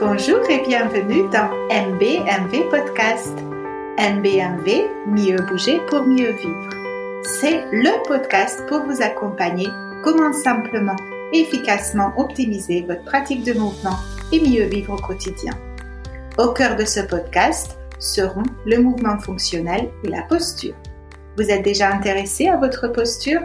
Bonjour et bienvenue dans MBMV Podcast. MBMV, mieux bouger pour mieux vivre. C'est le podcast pour vous accompagner comment simplement et efficacement optimiser votre pratique de mouvement et mieux vivre au quotidien. Au cœur de ce podcast seront le mouvement fonctionnel et la posture. Vous êtes déjà intéressé à votre posture?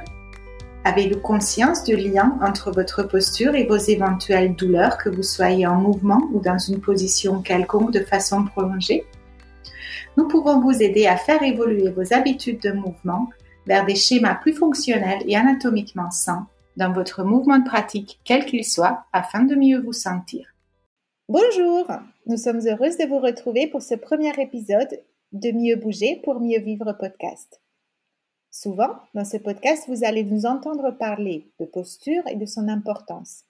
Avez-vous conscience du lien entre votre posture et vos éventuelles douleurs, que vous soyez en mouvement ou dans une position quelconque de façon prolongée? Nous pouvons vous aider à faire évoluer vos habitudes de mouvement vers des schémas plus fonctionnels et anatomiquement sains dans votre mouvement de pratique, quel qu'il soit, afin de mieux vous sentir. Bonjour, nous sommes heureuses de vous retrouver pour ce premier épisode de Mieux bouger pour mieux vivre podcast. Souvent, dans ce podcast, vous allez nous entendre parler de posture et de son importance.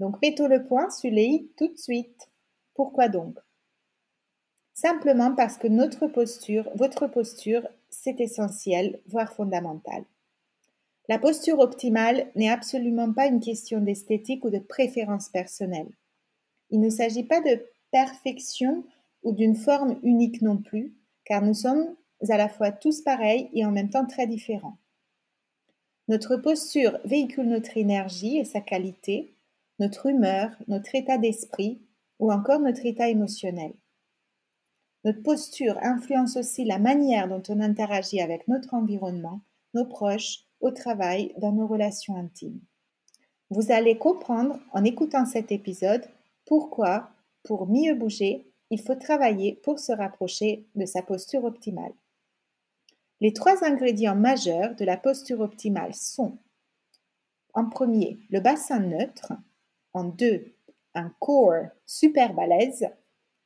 Donc, mettons le point sur les tout de suite. Pourquoi donc? Simplement parce que notre posture, votre posture, c'est essentiel, voire fondamental. La posture optimale n'est absolument pas une question d'esthétique ou de préférence personnelle. Il ne s'agit pas de perfection ou d'une forme unique non plus, car nous sommes à la fois tous pareils et en même temps très différents. Notre posture véhicule notre énergie et sa qualité, notre humeur, notre état d'esprit ou encore notre état émotionnel. Notre posture influence aussi la manière dont on interagit avec notre environnement, nos proches, au travail, dans nos relations intimes. Vous allez comprendre en écoutant cet épisode pourquoi, pour mieux bouger, il faut travailler pour se rapprocher de sa posture optimale. Les trois ingrédients majeurs de la posture optimale sont en premier le bassin neutre, en deux un corps super balèze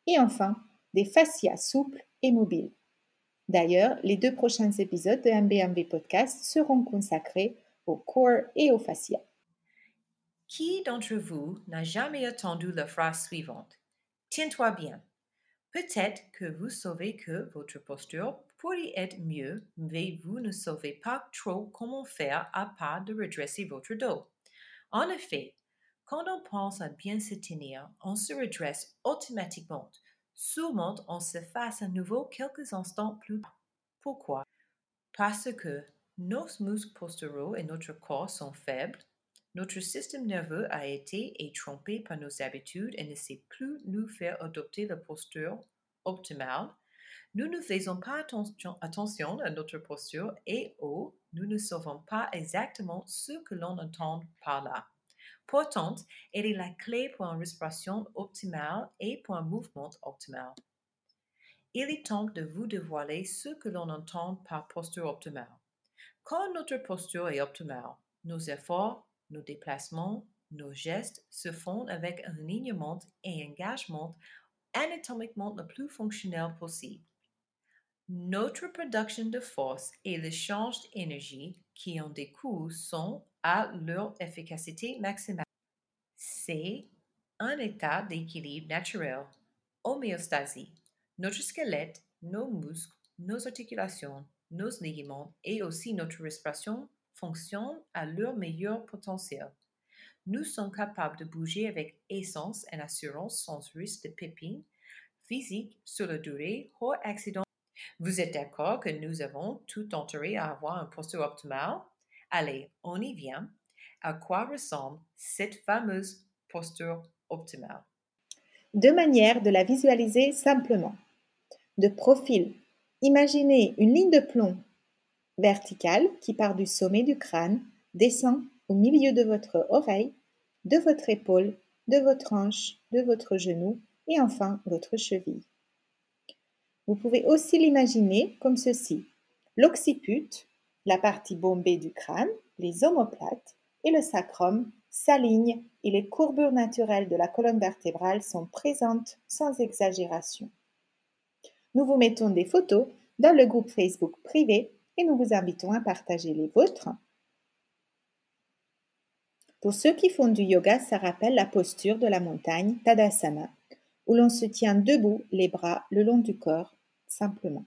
et enfin des fascias souples et mobiles. D'ailleurs, les deux prochains épisodes de MBMV Podcast seront consacrés au corps et aux fascias. Qui d'entre vous n'a jamais entendu la phrase suivante? Tiens-toi bien. Peut-être que vous savez que votre posture pourrait être mieux, mais vous ne savez pas trop comment faire à part de redresser votre dos. En effet, quand on pense à bien se tenir, on se redresse automatiquement. Souvent, on se fasse à nouveau quelques instants plus tard. Pourquoi? Parce que nos muscles posturaux et notre corps sont faibles, notre système nerveux a été trompé par nos habitudes et ne sait plus nous faire adopter la posture optimale nous ne faisons pas attention, à notre posture et ou nous ne savons pas exactement ce que l'on entend par là. Pourtant, elle est la clé pour une respiration optimale et pour un mouvement optimal. Il est temps de vous dévoiler ce que l'on entend par posture optimale. Quand notre posture est optimale, nos efforts, nos déplacements, nos gestes se font avec un alignement et engagement anatomiquement le plus fonctionnel possible. Notre production de force et l'échange d'énergie qui en découlent sont à leur efficacité maximale. C'est un état d'équilibre naturel, homéostasie. Notre squelette, nos muscles, nos articulations, nos ligaments et aussi notre respiration fonctionnent à leur meilleur potentiel. Nous sommes capables de bouger avec aisance et assurance sans risque de pépines physiques sur la durée hors accident vous êtes d'accord que nous avons tout intérêt à avoir un posture optimale? Allez, on y vient. À quoi ressemble cette fameuse posture optimale? Deux manières de la visualiser simplement. De profil, imaginez une ligne de plomb verticale qui part du sommet du crâne, descend au milieu de votre oreille, de votre épaule, de votre hanche, de votre genou et enfin votre cheville. Vous pouvez aussi l'imaginer comme ceci. L'occiput, la partie bombée du crâne, les omoplates et le sacrum s'alignent et les courbures naturelles de la colonne vertébrale sont présentes sans exagération. Nous vous mettons des photos dans le groupe Facebook privé et nous vous invitons à partager les vôtres. Pour ceux qui font du yoga, ça rappelle la posture de la montagne, Tadasana, où l'on se tient debout, les bras le long du corps, simplement.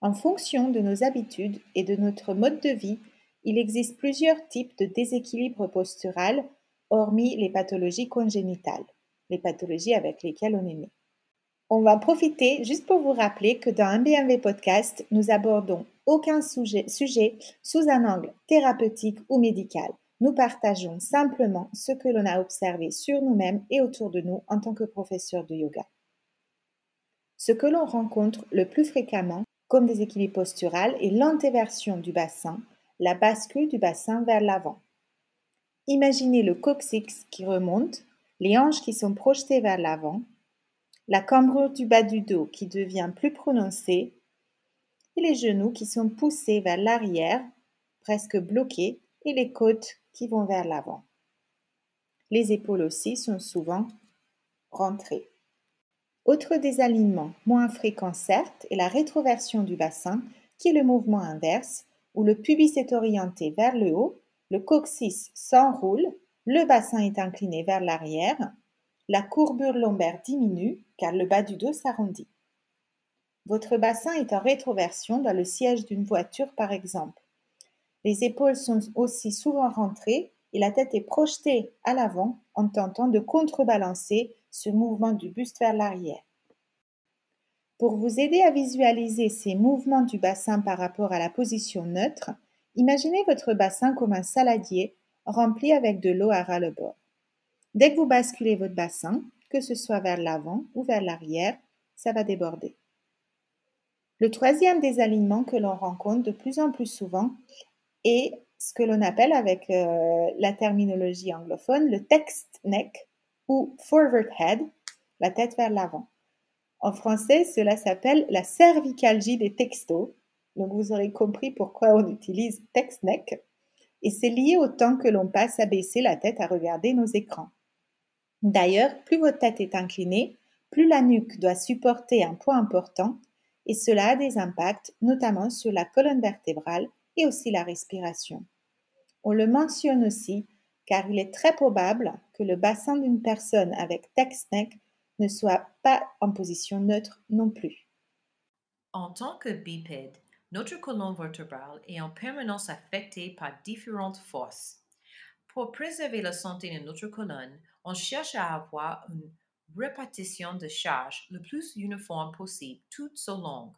En fonction de nos habitudes et de notre mode de vie, il existe plusieurs types de déséquilibre postural, hormis les pathologies congénitales. les pathologies avec lesquelles on est né. On va profiter juste pour vous rappeler que dans un BMV podcast, nous abordons aucun sujet, sujet sous un angle thérapeutique ou médical. Nous partageons simplement ce que l'on a observé sur nous-mêmes et autour de nous en tant que professeurs de yoga. Ce que l'on rencontre le plus fréquemment comme déséquilibre postural est l'antéversion du bassin, la bascule du bassin vers l'avant. Imaginez le coccyx qui remonte, les hanches qui sont projetées vers l'avant, la cambrure du bas du dos qui devient plus prononcée et les genoux qui sont poussés vers l'arrière, presque bloqués, et les côtes qui vont vers l'avant. Les épaules aussi sont souvent rentrées. Autre désalignement, moins fréquent certes, est la rétroversion du bassin, qui est le mouvement inverse, où le pubis est orienté vers le haut, le coccyx s'enroule, le bassin est incliné vers l'arrière, la courbure lombaire diminue car le bas du dos s'arrondit. Votre bassin est en rétroversion dans le siège d'une voiture par exemple. Les épaules sont aussi souvent rentrées et la tête est projetée à l'avant en tentant de contrebalancer ce mouvement du buste vers l'arrière. Pour vous aider à visualiser ces mouvements du bassin par rapport à la position neutre, imaginez votre bassin comme un saladier rempli avec de l'eau à ras le bord. Dès que vous basculez votre bassin, que ce soit vers l'avant ou vers l'arrière, ça va déborder. Le troisième désalignement que l'on rencontre de plus en plus souvent et ce que l'on appelle avec euh, la terminologie anglophone le text neck ou forward head, la tête vers l'avant. En français, cela s'appelle la cervicalgie des textos. Donc vous aurez compris pourquoi on utilise text neck. Et c'est lié au temps que l'on passe à baisser la tête à regarder nos écrans. D'ailleurs, plus votre tête est inclinée, plus la nuque doit supporter un poids important et cela a des impacts notamment sur la colonne vertébrale et aussi la respiration. On le mentionne aussi car il est très probable que le bassin d'une personne avec text-neck ne soit pas en position neutre non plus. En tant que bipède, notre colonne vertébrale est en permanence affectée par différentes forces. Pour préserver la santé de notre colonne, on cherche à avoir une répartition de charge le plus uniforme possible tout au long.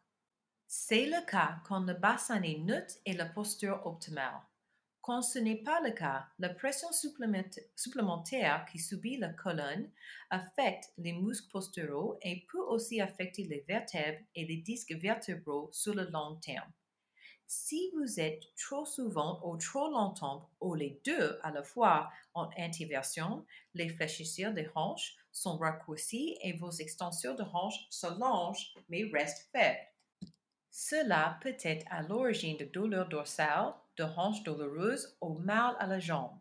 C'est le cas quand le bassin est neutre et la posture optimale. Quand ce n'est pas le cas, la pression supplémentaire qui subit la colonne affecte les muscles posturaux et peut aussi affecter les vertèbres et les disques vertébraux sur le long terme. Si vous êtes trop souvent ou trop longtemps ou les deux à la fois en inversion, les fléchisseurs des hanches sont raccourcis et vos extensions de hanches s'allongent mais restent faibles. Cela peut être à l'origine de douleurs dorsales, de hanches douloureuses ou mal à la jambe.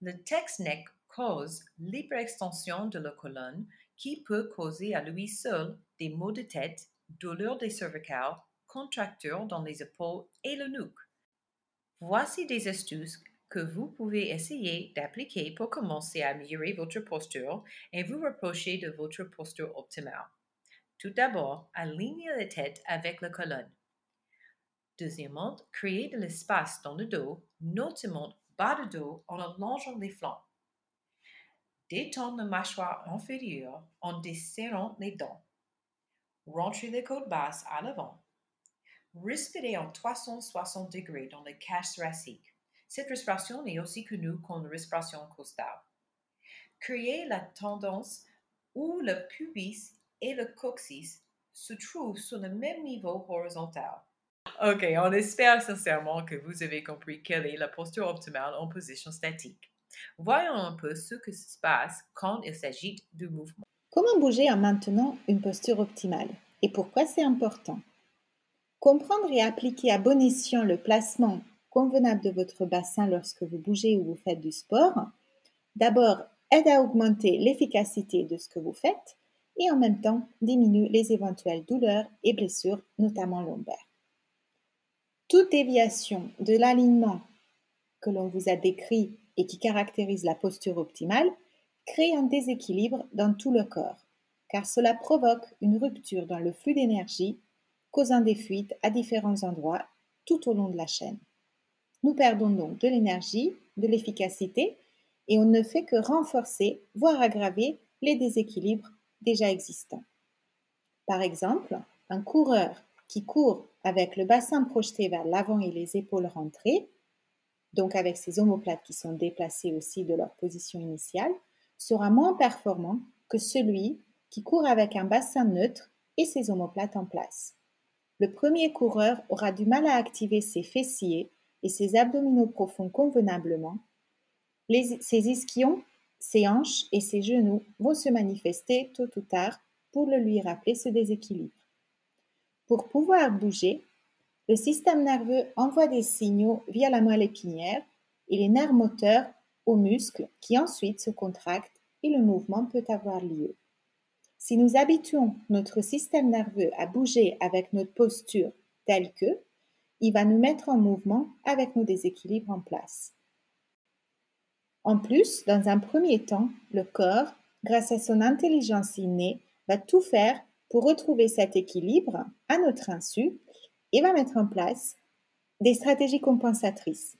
Le text-neck cause l'hyperextension de la colonne qui peut causer à lui seul des maux de tête, douleurs des cervicales, contractures dans les épaules et le nuque. Voici des astuces que vous pouvez essayer d'appliquer pour commencer à améliorer votre posture et vous rapprocher de votre posture optimale. Tout d'abord, alignez la tête avec la colonne. Deuxièmement, créez de l'espace dans le dos, notamment bas de dos en allongeant les flancs. Détendez la mâchoire inférieure en desserrant les dents. Rentrez les côtes basses à l'avant. Respirez en 360 degrés dans la cage thoracique. Cette respiration est aussi connue comme la respiration costale. Créez la tendance où le pubis et le coccyx se trouvent sur le même niveau horizontal. Ok, on espère sincèrement que vous avez compris quelle est la posture optimale en position statique. Voyons un peu ce qui se passe quand il s'agit de mouvement. Comment bouger en maintenant une posture optimale et pourquoi c'est important? Comprendre et appliquer à bon escient le placement convenable de votre bassin lorsque vous bougez ou vous faites du sport, d'abord aide à augmenter l'efficacité de ce que vous faites et en même temps diminue les éventuelles douleurs et blessures, notamment lombaires. Toute déviation de l'alignement que l'on vous a décrit et qui caractérise la posture optimale crée un déséquilibre dans tout le corps, car cela provoque une rupture dans le flux d'énergie, causant des fuites à différents endroits tout au long de la chaîne. Nous perdons donc de l'énergie, de l'efficacité, et on ne fait que renforcer, voire aggraver les déséquilibres déjà existants. Par exemple, un coureur qui court avec le bassin projeté vers l'avant et les épaules rentrées, donc avec ses omoplates qui sont déplacées aussi de leur position initiale, sera moins performant que celui qui court avec un bassin neutre et ses omoplates en place. Le premier coureur aura du mal à activer ses fessiers et ses abdominaux profonds convenablement. ses ischions, ses hanches et ses genoux vont se manifester tôt ou tard pour le lui rappeler ce déséquilibre. Pour pouvoir bouger, le système nerveux envoie des signaux via la moelle épinière et les nerfs moteurs aux muscles qui ensuite se contractent et le mouvement peut avoir lieu. Si nous habituons notre système nerveux à bouger avec notre posture telle que, il va nous mettre en mouvement avec nos déséquilibres en place. En plus, dans un premier temps, le corps, grâce à son intelligence innée, va tout faire pour retrouver cet équilibre à notre insu et va mettre en place des stratégies compensatrices.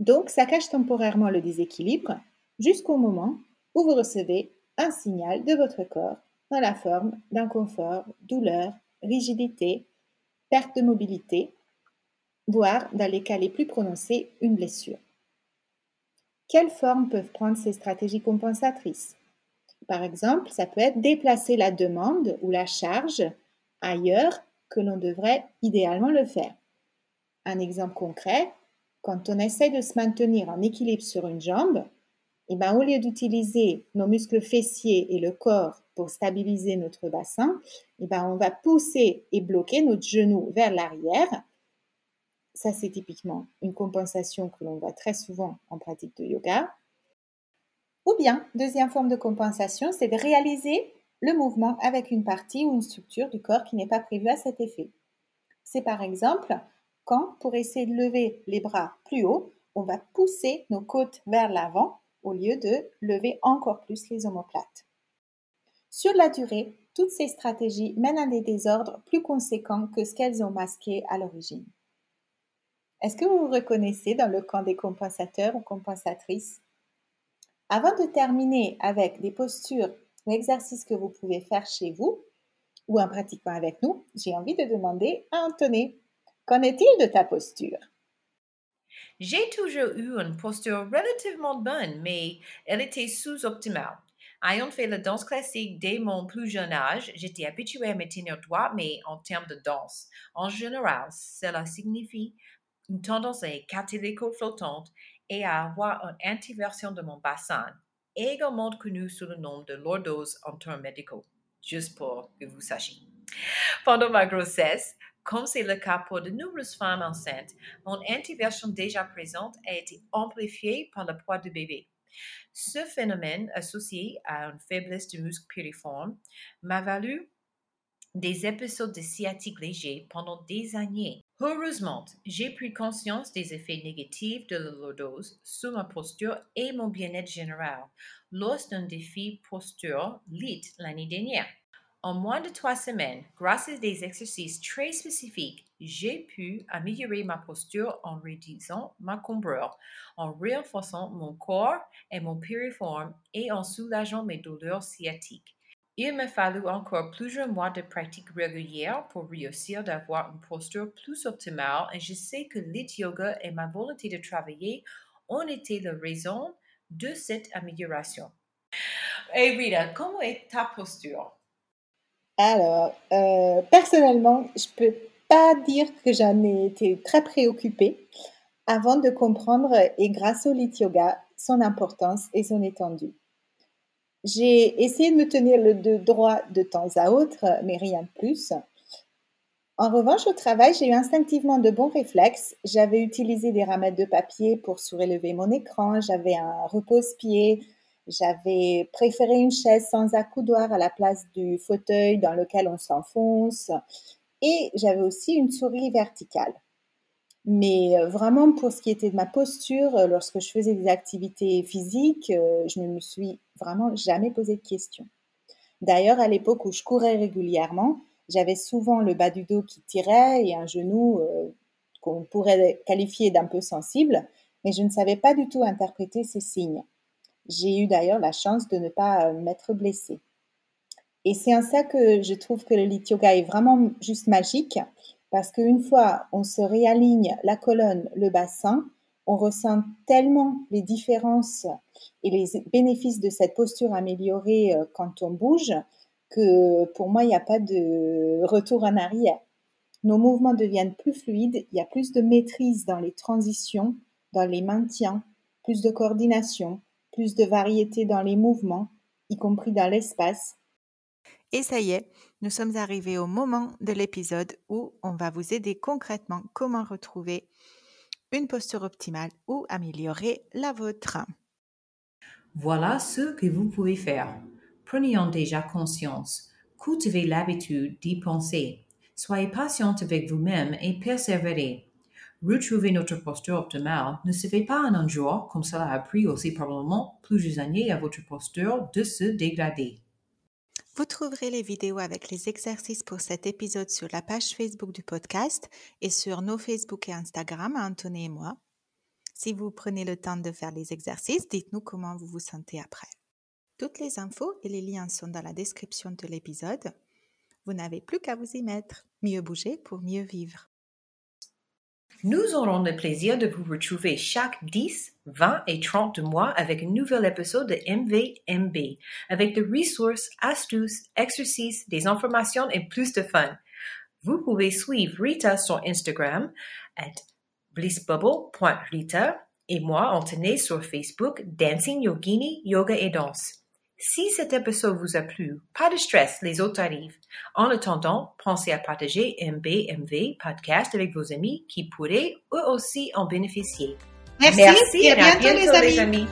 Donc, ça cache temporairement le déséquilibre jusqu'au moment où vous recevez un signal de votre corps dans la forme d'inconfort, douleur, rigidité, perte de mobilité, voire dans les cas les plus prononcés, une blessure. Quelles formes peuvent prendre ces stratégies compensatrices? Par exemple, ça peut être déplacer la demande ou la charge ailleurs que l'on devrait idéalement le faire. Un exemple concret, quand on essaie de se maintenir en équilibre sur une jambe, et eh ben, au lieu d'utiliser nos muscles fessiers et le corps pour stabiliser notre bassin, et eh ben, on va pousser et bloquer notre genou vers l'arrière. Ça, c'est typiquement une compensation que l'on voit très souvent en pratique de yoga. Ou bien, deuxième forme de compensation, c'est de réaliser le mouvement avec une partie ou une structure du corps qui n'est pas prévue à cet effet. C'est par exemple quand, pour essayer de lever les bras plus haut, on va pousser nos côtes vers l'avant au lieu de lever encore plus les omoplates. Sur la durée, toutes ces stratégies mènent à des désordres plus conséquents que ce qu'elles ont masqué à l'origine. Est-ce que vous vous reconnaissez dans le camp des compensateurs ou compensatrices? Avant de terminer avec des postures ou exercices que vous pouvez faire chez vous ou en pratiquant avec nous, j'ai envie de demander à Anthony, qu'en est-il de ta posture? J'ai toujours eu une posture relativement bonne, mais elle était sous-optimale. Ayant fait la danse classique dès mon plus jeune âge, j'étais habituée à me tenir droit, mais en termes de danse. En général, cela signifie une tendance à écarter les côtes flottantes et à avoir une introversion de mon bassin, également connu sous le nom de lordose en termes médicaux, juste pour que vous sachiez. Pendant ma grossesse, comme c'est le cas pour de nombreuses femmes enceintes, mon introversion déjà présente a été amplifiée par le poids du bébé. Ce phénomène, associé à une faiblesse du muscle piriforme, m'a valu des épisodes de sciatique léger pendant des années. Heureusement, j'ai pris conscience des effets négatifs de la lordose sur ma posture et mon bien-être général lors d'un défi posture lit l'année dernière. En moins de trois semaines, grâce à des exercices très spécifiques, j'ai pu améliorer ma posture en réduisant ma cambrure, en renforçant mon corps et mon piriforme et en soulageant mes douleurs sciatiques. Il m'a fallu encore plusieurs mois de pratique régulière pour réussir d'avoir une posture plus optimale et je sais que l'it yoga et ma volonté de travailler ont été la raison de cette amélioration. Et Rita, comment est ta posture? Alors, euh, personnellement, je peux pas dire que j'en ai été très préoccupée avant de comprendre, et grâce au lit yoga, son importance et son étendue. J'ai essayé de me tenir le dos droit de temps à autre, mais rien de plus. En revanche, au travail, j'ai eu instinctivement de bons réflexes. J'avais utilisé des ramettes de papier pour surélever mon écran, j'avais un repose-pied, j'avais préféré une chaise sans accoudoir à la place du fauteuil dans lequel on s'enfonce. Et j'avais aussi une souris verticale. Mais euh, vraiment, pour ce qui était de ma posture, euh, lorsque je faisais des activités physiques, euh, je ne me suis vraiment jamais posé de questions. D'ailleurs, à l'époque où je courais régulièrement, j'avais souvent le bas du dos qui tirait et un genou qu'on pourrait qualifier d'un peu sensible, mais je ne savais pas du tout interpréter ces signes. J'ai eu d'ailleurs la chance de ne pas m'être blessée. Et c'est en ça que je trouve que le lit yoga est vraiment juste magique, parce qu'une fois on se réaligne la colonne, le bassin, on ressent tellement les différences et les bénéfices de cette posture améliorée euh, quand on bouge que pour moi, il n'y a pas de retour en arrière. Nos mouvements deviennent plus fluides, il y a plus de maîtrise dans les transitions, dans les maintiens, plus de coordination, plus de variété dans les mouvements, y compris dans l'espace. Et ça y est, nous sommes arrivés au moment de l'épisode où on va vous aider concrètement comment retrouver une posture optimale ou améliorer la vôtre. Voilà ce que vous pouvez faire. Prenez en déjà conscience. Cultivez l'habitude d'y penser. Soyez patiente avec vous-même et persévérez. Retrouver notre posture optimale ne se fait pas en un jour, comme cela a pris aussi probablement plusieurs années à votre posture de se dégrader. Vous trouverez les vidéos avec les exercices pour cet épisode sur la page Facebook du podcast et sur nos Facebook et Instagram, Anthony et moi. Si vous prenez le temps de faire les exercices, dites-nous comment vous vous sentez après. Toutes les infos et les liens sont dans la description de l'épisode. Vous n'avez plus qu'à vous y mettre. Mieux bouger pour mieux vivre. Nous aurons le plaisir de vous retrouver chaque 10, 20 et 30 mois avec un nouvel épisode de MVMB, avec des ressources, astuces, exercices, des informations et plus de fun. Vous pouvez suivre Rita sur Instagram at blissbubble.rita et moi, Anthony, sur Facebook, Dancing Yogini, Yoga et Danse. Si cet épisode vous a plu, pas de stress, les autres arrivent. En attendant, pensez à partager MBMV podcast avec vos amis qui pourraient eux aussi en bénéficier. Merci, et à bientôt, les amis.